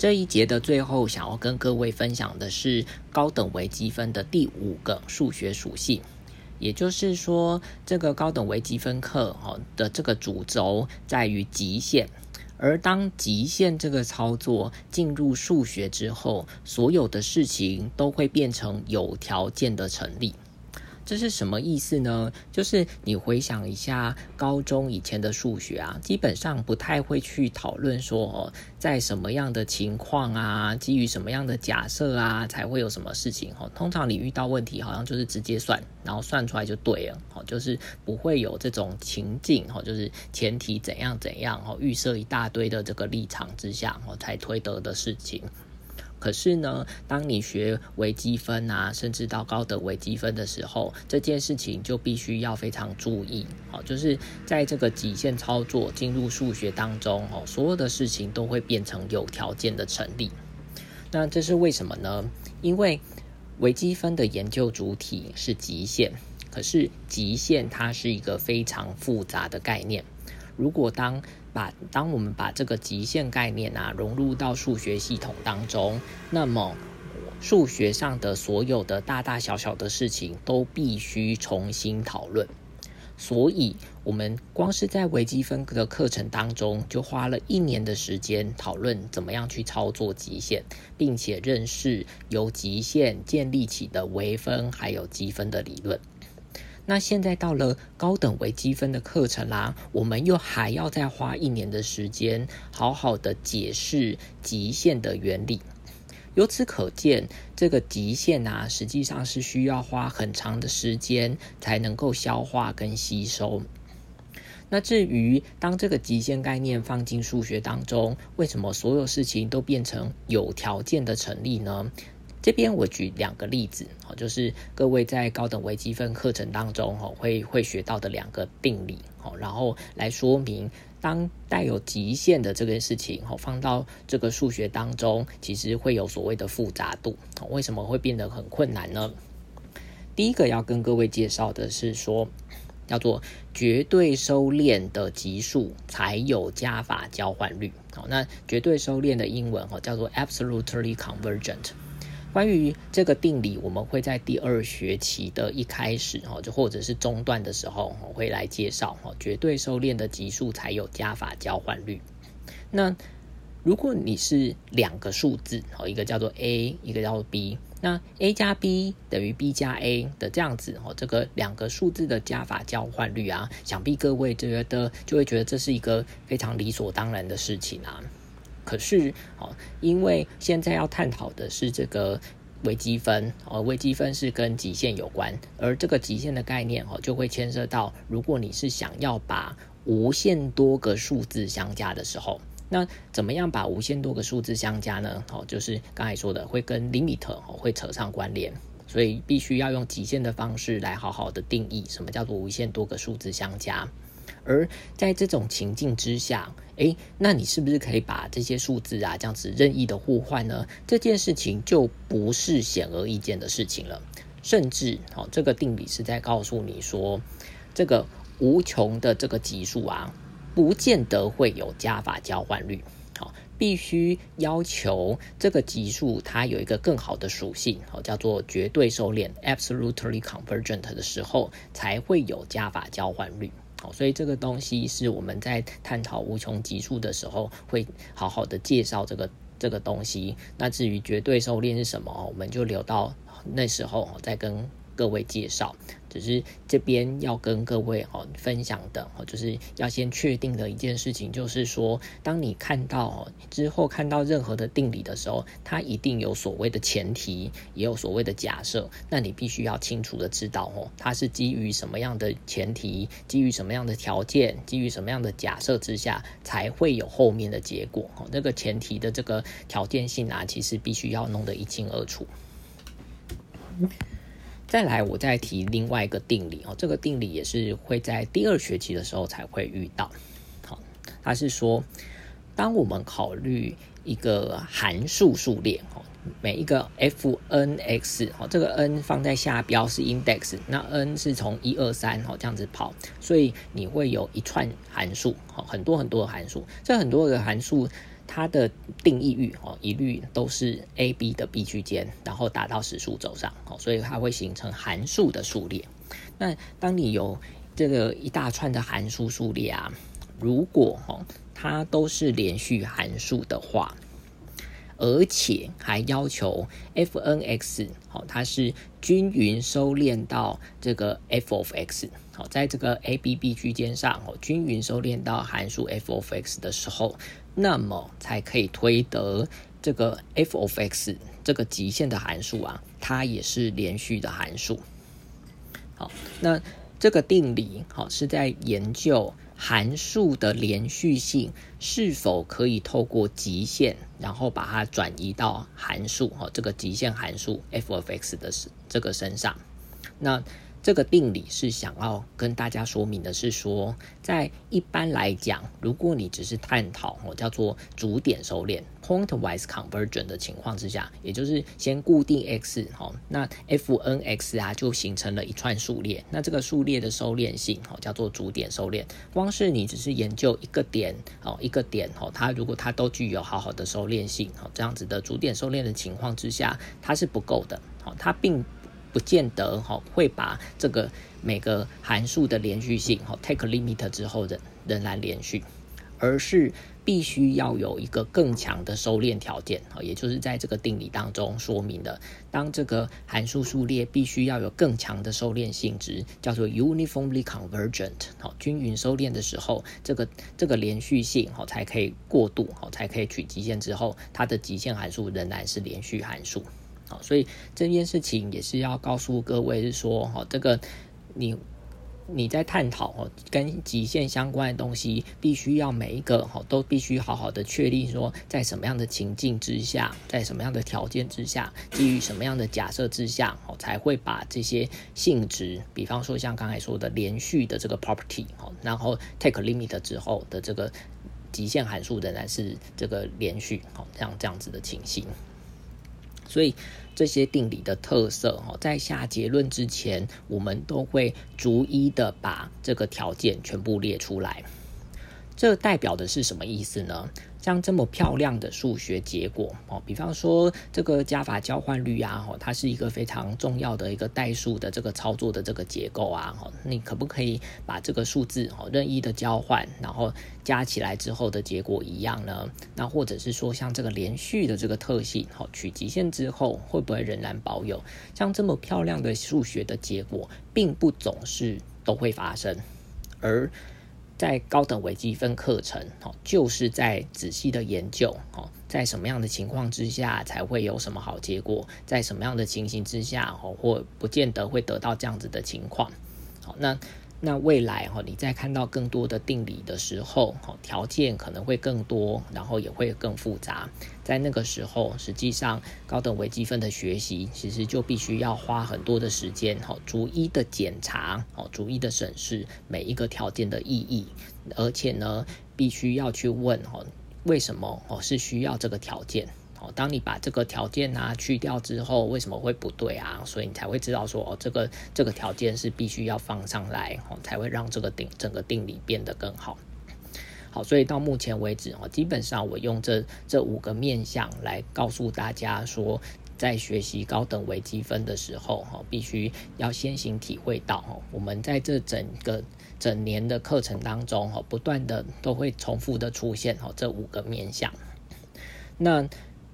这一节的最后，想要跟各位分享的是高等微积分的第五个数学属性，也就是说，这个高等微积分课哦的这个主轴在于极限，而当极限这个操作进入数学之后，所有的事情都会变成有条件的成立。这是什么意思呢？就是你回想一下高中以前的数学啊，基本上不太会去讨论说哦，在什么样的情况啊，基于什么样的假设啊，才会有什么事情哦。通常你遇到问题，好像就是直接算，然后算出来就对了，哦，就是不会有这种情境，哦，就是前提怎样怎样，哦，预设一大堆的这个立场之下，哦，才推得的事情。可是呢，当你学微积分啊，甚至到高等微积分的时候，这件事情就必须要非常注意。好，就是在这个极限操作进入数学当中，哦，所有的事情都会变成有条件的成立。那这是为什么呢？因为微积分的研究主体是极限，可是极限它是一个非常复杂的概念。如果当把当我们把这个极限概念啊融入到数学系统当中，那么数学上的所有的大大小小的事情都必须重新讨论。所以，我们光是在微积分的课程当中，就花了一年的时间讨论怎么样去操作极限，并且认识由极限建立起的微分还有积分的理论。那现在到了高等微积分的课程啦，我们又还要再花一年的时间，好好的解释极限的原理。由此可见，这个极限啊，实际上是需要花很长的时间才能够消化跟吸收。那至于当这个极限概念放进数学当中，为什么所有事情都变成有条件的成立呢？这边我举两个例子，哦，就是各位在高等微积分课程当中，哦，会会学到的两个定理，哦，然后来说明当带有极限的这件事情，哦，放到这个数学当中，其实会有所谓的复杂度，为什么会变得很困难呢？第一个要跟各位介绍的是说，叫做绝对收敛的级数才有加法交换率，好，那绝对收敛的英文，哦，叫做 absolutely convergent。关于这个定理，我们会在第二学期的一开始，哈，就或者是中段的时候，我会来介绍，哈，绝对收敛的级数才有加法交换率。那如果你是两个数字，哦，一个叫做 a，一个叫做 b，那 a 加 b 等于 b 加 a 的这样子，哦，这个两个数字的加法交换率啊，想必各位觉得就会觉得这是一个非常理所当然的事情啊。可是，哦，因为现在要探讨的是这个微积分，哦，微积分是跟极限有关，而这个极限的概念，哦，就会牵涉到，如果你是想要把无限多个数字相加的时候，那怎么样把无限多个数字相加呢？哦，就是刚才说的，会跟 limit 哦会扯上关联，所以必须要用极限的方式来好好的定义什么叫做无限多个数字相加。而在这种情境之下，诶，那你是不是可以把这些数字啊这样子任意的互换呢？这件事情就不是显而易见的事情了。甚至，哦，这个定理是在告诉你说，这个无穷的这个级数啊，不见得会有加法交换率。好，必须要求这个级数它有一个更好的属性，哦，叫做绝对收敛 （absolutely convergent） 的时候，才会有加法交换率。好，所以这个东西是我们在探讨无穷级数的时候，会好好的介绍这个这个东西。那至于绝对收敛是什么，我们就留到那时候再跟。各位介绍，只是这边要跟各位哦分享的哦，就是要先确定的一件事情，就是说，当你看到之后看到任何的定理的时候，它一定有所谓的前提，也有所谓的假设，那你必须要清楚的知道哦，它是基于什么样的前提，基于什么样的条件，基于什么样的假设之下，才会有后面的结果哦。这个前提的这个条件性啊，其实必须要弄得一清二楚。再来，我再提另外一个定理哦，这个定理也是会在第二学期的时候才会遇到。好，它是说，当我们考虑一个函数数列哦，每一个 f n x 哦，这个 n 放在下标是 index，那 n 是从一二三哦这样子跑，所以你会有一串函数哦，很多很多的函数，这很多的函数。它的定义域哦，一律都是 a b 的 b 区间，然后打到实数轴上哦，所以它会形成函数的数列。那当你有这个一大串的函数数列啊，如果哦它都是连续函数的话，而且还要求 f n x 好，它是均匀收敛到这个 f of x 好，在这个 a b b 区间上哦，均匀收敛到函数 f of x 的时候，那么才可以推得这个 f of x 这个极限的函数啊，它也是连续的函数。好，那这个定理好是在研究。函数的连续性是否可以透过极限，然后把它转移到函数哈这个极限函数 f of x 的这个身上？那这个定理是想要跟大家说明的是说，在一般来讲，如果你只是探讨哦叫做主点收敛 （pointwise conversion） 的情况之下，也就是先固定 x 哈，那 f n x 啊就形成了一串数列，那这个数列的收敛性哦叫做主点收敛。光是你只是研究一个点哦一个点哦，它如果它都具有好好的收敛性哦，这样子的主点收敛的情况之下，它是不够的哦，它并。不见得哈会把这个每个函数的连续性哈 take limit 之后的仍然连续，而是必须要有一个更强的收敛条件哈，也就是在这个定理当中说明的，当这个函数数列必须要有更强的收敛性质，叫做 uniformly convergent 好均匀收敛的时候，这个这个连续性哈才可以过渡好才可以取极限之后，它的极限函数仍然是连续函数。好，所以这件事情也是要告诉各位，是说，哈，这个你你在探讨哦，跟极限相关的东西，必须要每一个哈都必须好好的确立，说在什么样的情境之下，在什么样的条件之下，基于什么样的假设之下，哦，才会把这些性质，比方说像刚才说的连续的这个 property，哦，然后 take limit 之后的这个极限函数仍然是这个连续，哦，这样这样子的情形。所以这些定理的特色，哦，在下结论之前，我们都会逐一的把这个条件全部列出来。这代表的是什么意思呢？像这么漂亮的数学结果哦，比方说这个加法交换率啊，哦，它是一个非常重要的一个代数的这个操作的这个结构啊，哦，你可不可以把这个数字哦任意的交换，然后加起来之后的结果一样呢？那或者是说像这个连续的这个特性，哦，取极限之后会不会仍然保有？像这么漂亮的数学的结果，并不总是都会发生，而。在高等微积分课程，哦，就是在仔细的研究，哦，在什么样的情况之下才会有什么好结果，在什么样的情形之下，哦，或不见得会得到这样子的情况，好，那。那未来哈，你在看到更多的定理的时候，哈，条件可能会更多，然后也会更复杂。在那个时候，实际上高等微积分的学习，其实就必须要花很多的时间，哈，逐一的检查，哦，逐一的审视每一个条件的意义，而且呢，必须要去问，哈，为什么哦是需要这个条件。哦，当你把这个条件啊去掉之后，为什么会不对啊？所以你才会知道说，哦，这个这个条件是必须要放上来，哦，才会让这个定整个定理变得更好。好，所以到目前为止，哦，基本上我用这这五个面向来告诉大家说，在学习高等微积分的时候，哈，必须要先行体会到，哈，我们在这整个整年的课程当中，哈，不断的都会重复的出现，哈，这五个面向。那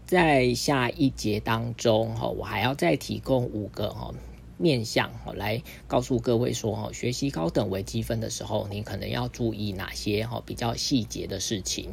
在下一节当中，哈，我还要再提供五个哈面向，哈，来告诉各位说，哈，学习高等微积分的时候，你可能要注意哪些哈比较细节的事情。